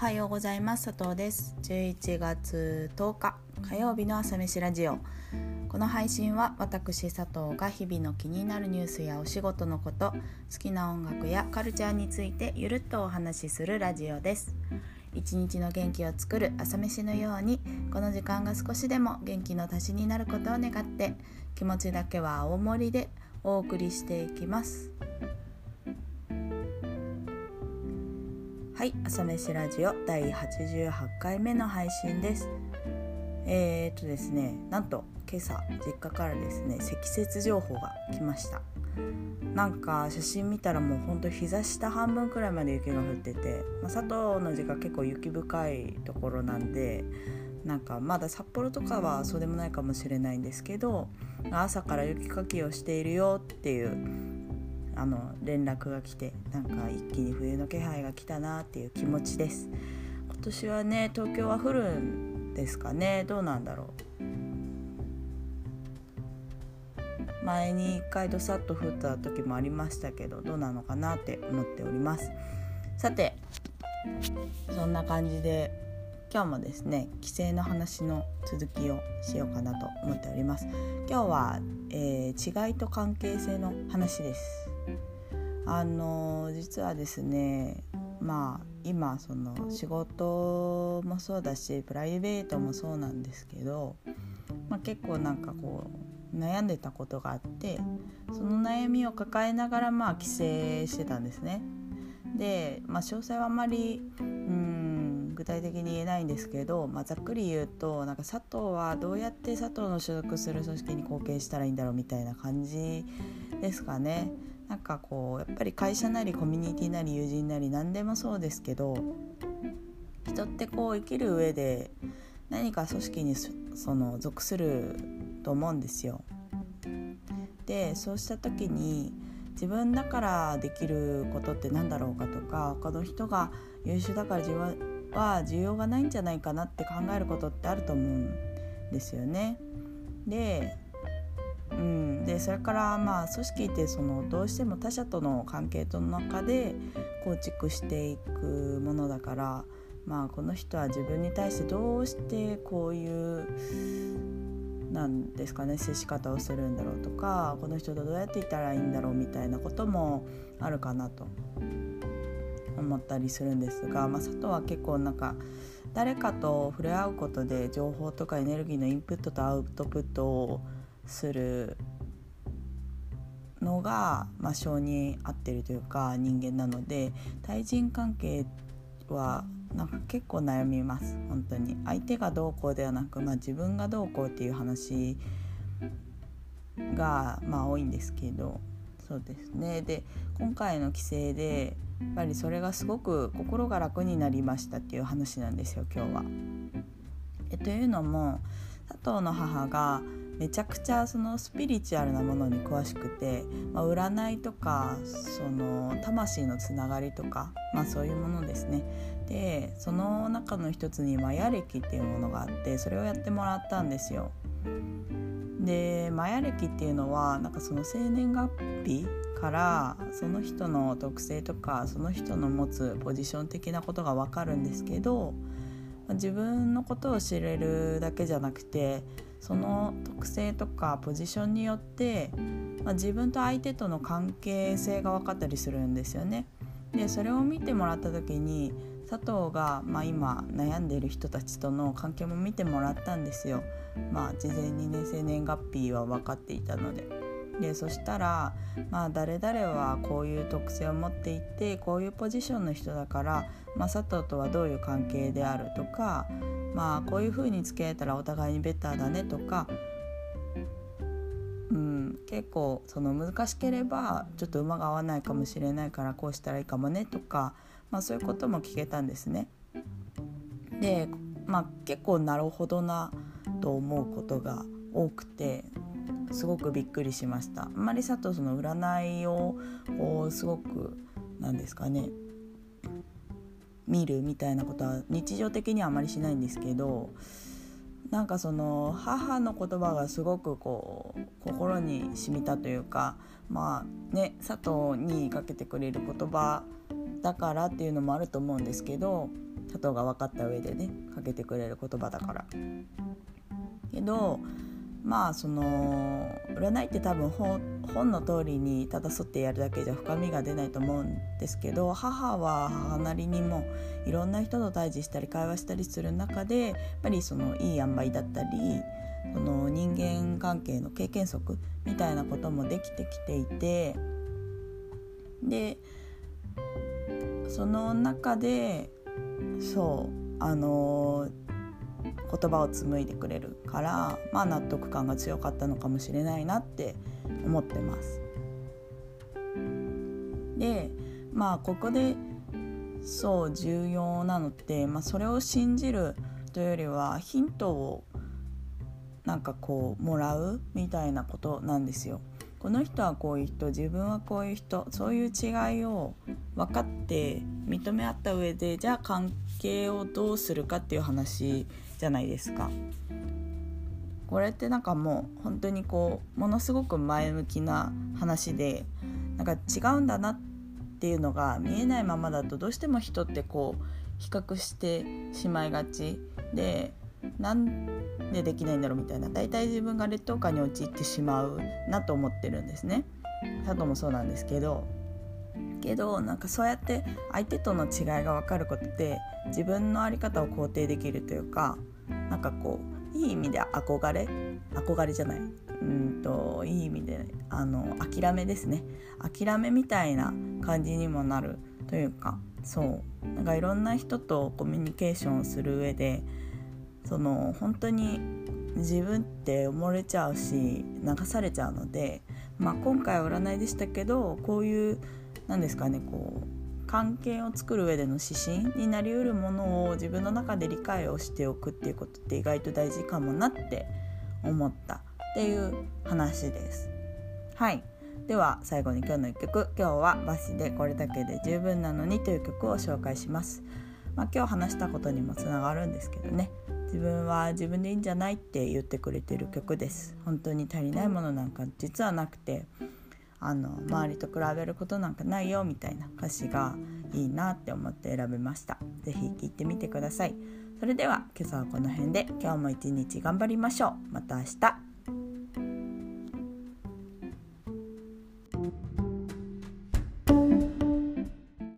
はようございます。佐藤です。11月10日火曜日の朝飯ラジオ。この配信は私佐藤が日々の気になるニュースやお仕事のこと好きな音楽やカルチャーについてゆるっとお話しするラジオです。一日の元気を作る朝飯のようにこの時間が少しでも元気の足しになることを願って気持ちだけは大盛りでお送りしていきます。はい朝飯ラジオ第88回目の配信です。えー、っとですねなんと今朝実家からですね積雪情報が来ました。なんか写真見たらもうほんと膝下半分くらいまで雪が降ってて、まあ、佐藤の実家結構雪深いところなんでなんかまだ札幌とかはそうでもないかもしれないんですけど朝から雪かきをしているよっていうあの連絡が来てなんか一気に冬の気配が来たなっていう気持ちです。今年はね東京は降るんですかね。どうなんだろう。前に一回どさっと降った時もありましたけどどうなのかなって思っております。さてそんな感じで今日もですね帰省の話の続きをしようかなと思っております。今日は、えー、違いと関係性の話です。あの実はですねまあ今その仕事もそうだしプライベートもそうなんですけど、まあ、結構なんかこう悩んでたことがあってその悩みを抱えながらまあ帰省してたんですね。で、まあ、詳細はあんまりうん具体的に言えないんですけど、まあ、ざっくり言うとなんか佐藤はどうやって佐藤の所属する組織に貢献したらいいんだろうみたいな感じですかね。なんかこうやっぱり会社なりコミュニティなり友人なり何でもそうですけど人ってこう生きる上で何か組織にその属すると思うんですよ。でそうした時に自分だからできることって何だろうかとか他の人が優秀だから自分は需要がないんじゃないかなって考えることってあると思うんですよね。でうん、でそれからまあ組織ってそのどうしても他者との関係との中で構築していくものだからまあこの人は自分に対してどうしてこういうなんですかね接し方をするんだろうとかこの人とどうやっていたらいいんだろうみたいなこともあるかなと思ったりするんですが、まあ、佐藤は結構なんか誰かと触れ合うことで情報とかエネルギーのインプットとアウトプットをするのが、まあ、性に合ってるというか人間なので対人関係はなんか結構悩みます。本当に。相手がどうこうではなく、まあ、自分がどうこうっていう話が、まあ、多いんですけど。そうですね。で今回の規制でやっぱりそれがすごく心が楽になりましたっていう話なんですよ今日は。えというのも佐藤の母がめちゃくちゃそのスピリチュアルなものに詳しくて、まあ、占いとかその魂のつながりとか、まあ、そういうものですねでその中の一つにマヤ暦っていうものがあってそれをやってもらったんですよ。でマヤ暦っていうのはなんかその生年月日からその人の特性とかその人の持つポジション的なことが分かるんですけど自分のことを知れるだけじゃなくてその特性とかポジションによって、まあ、自分と相手との関係性が分かったりするんですよね。でそれを見てもらった時に佐藤が、まあ、今悩んでいる人たちとの関係も見てもらったんですよ。まあ、事前にね生年月日は分かっていたので。でそしたら、まあ、誰々はこういう特性を持っていてこういうポジションの人だから、まあ、佐藤とはどういう関係であるとか、まあこういう風に付き合えたらお互いにベターだねとか、うん、結構その難しければちょっと馬が合わないかもしれないからこうしたらいいかもねとか、まあ、そういうことも聞けたんですね。で、まあ、結構なるほどなと思うことが多くてすごくびっくりしました。あんまり佐藤その占いをこうすごくなんですかね見るみたいなことは日常的にはあまりしないんですけどなんかその母の言葉がすごくこう心に染みたというかまあね佐藤にかけてくれる言葉だからっていうのもあると思うんですけど佐藤が分かった上でねかけてくれる言葉だから。けどまあその占いって多分本の通りにただ沿ってやるだけじゃ深みが出ないと思うんですけど母は母なりにもいろんな人と対峙したり会話したりする中でやっぱりそのいい塩梅だったりその人間関係の経験則みたいなこともできてきていてでその中でそうあの言葉を紡いでくれるからまあ納得感が強かったのかもしれないなって思ってます。でまあここでそう重要なのって、まあ、それを信じるというよりはヒントをなんかこうもらうみたいなことなんですよ。この人はこういう人自分はこういう人そういう違いを分かって認め合った上でじゃあ関係をどうするかっていう話じゃないですか。これってなんかもう本当にこうものすごく前向きな話でなんか違うんだなっていうのが見えないままだとどうしても人ってこう比較してしまいがちでなんでできないんだろうみたいな。大体自分が劣等感に陥ってしまうなと思ってるんですね。佐藤もそうなんですけど。けどなんかそうやって相手との違いが分かることで自分の在り方を肯定できるというかなんかこういい意味で憧れ憧れじゃない。うんといい意味であの諦めですね。諦めみたいな感じにもなるというか。そう。なんかいろんな人とコミュニケーションをする上でその本当に自分って埋もれちゃうし流されちゃうので、まあ、今回は占いでしたけどこういう何ですかねこう関係を作る上での指針になりうるものを自分の中で理解をしておくっていうことって意外と大事かもなって思ったっていう話です。はいでは最後に今日の一曲今日はバシでこれだけで十分なのにという曲を紹介します。まあ、今日話したことにもつながるんですけどね自分は自分でいいんじゃないって言ってくれてる曲です。本当に足りないものなんか実はなくてあの周りと比べることなんかないよみたいな歌詞がいいなって思って選びました。是非聴いてみてください。それでは今朝はこの辺で今日も一日頑張りましょう。また明日。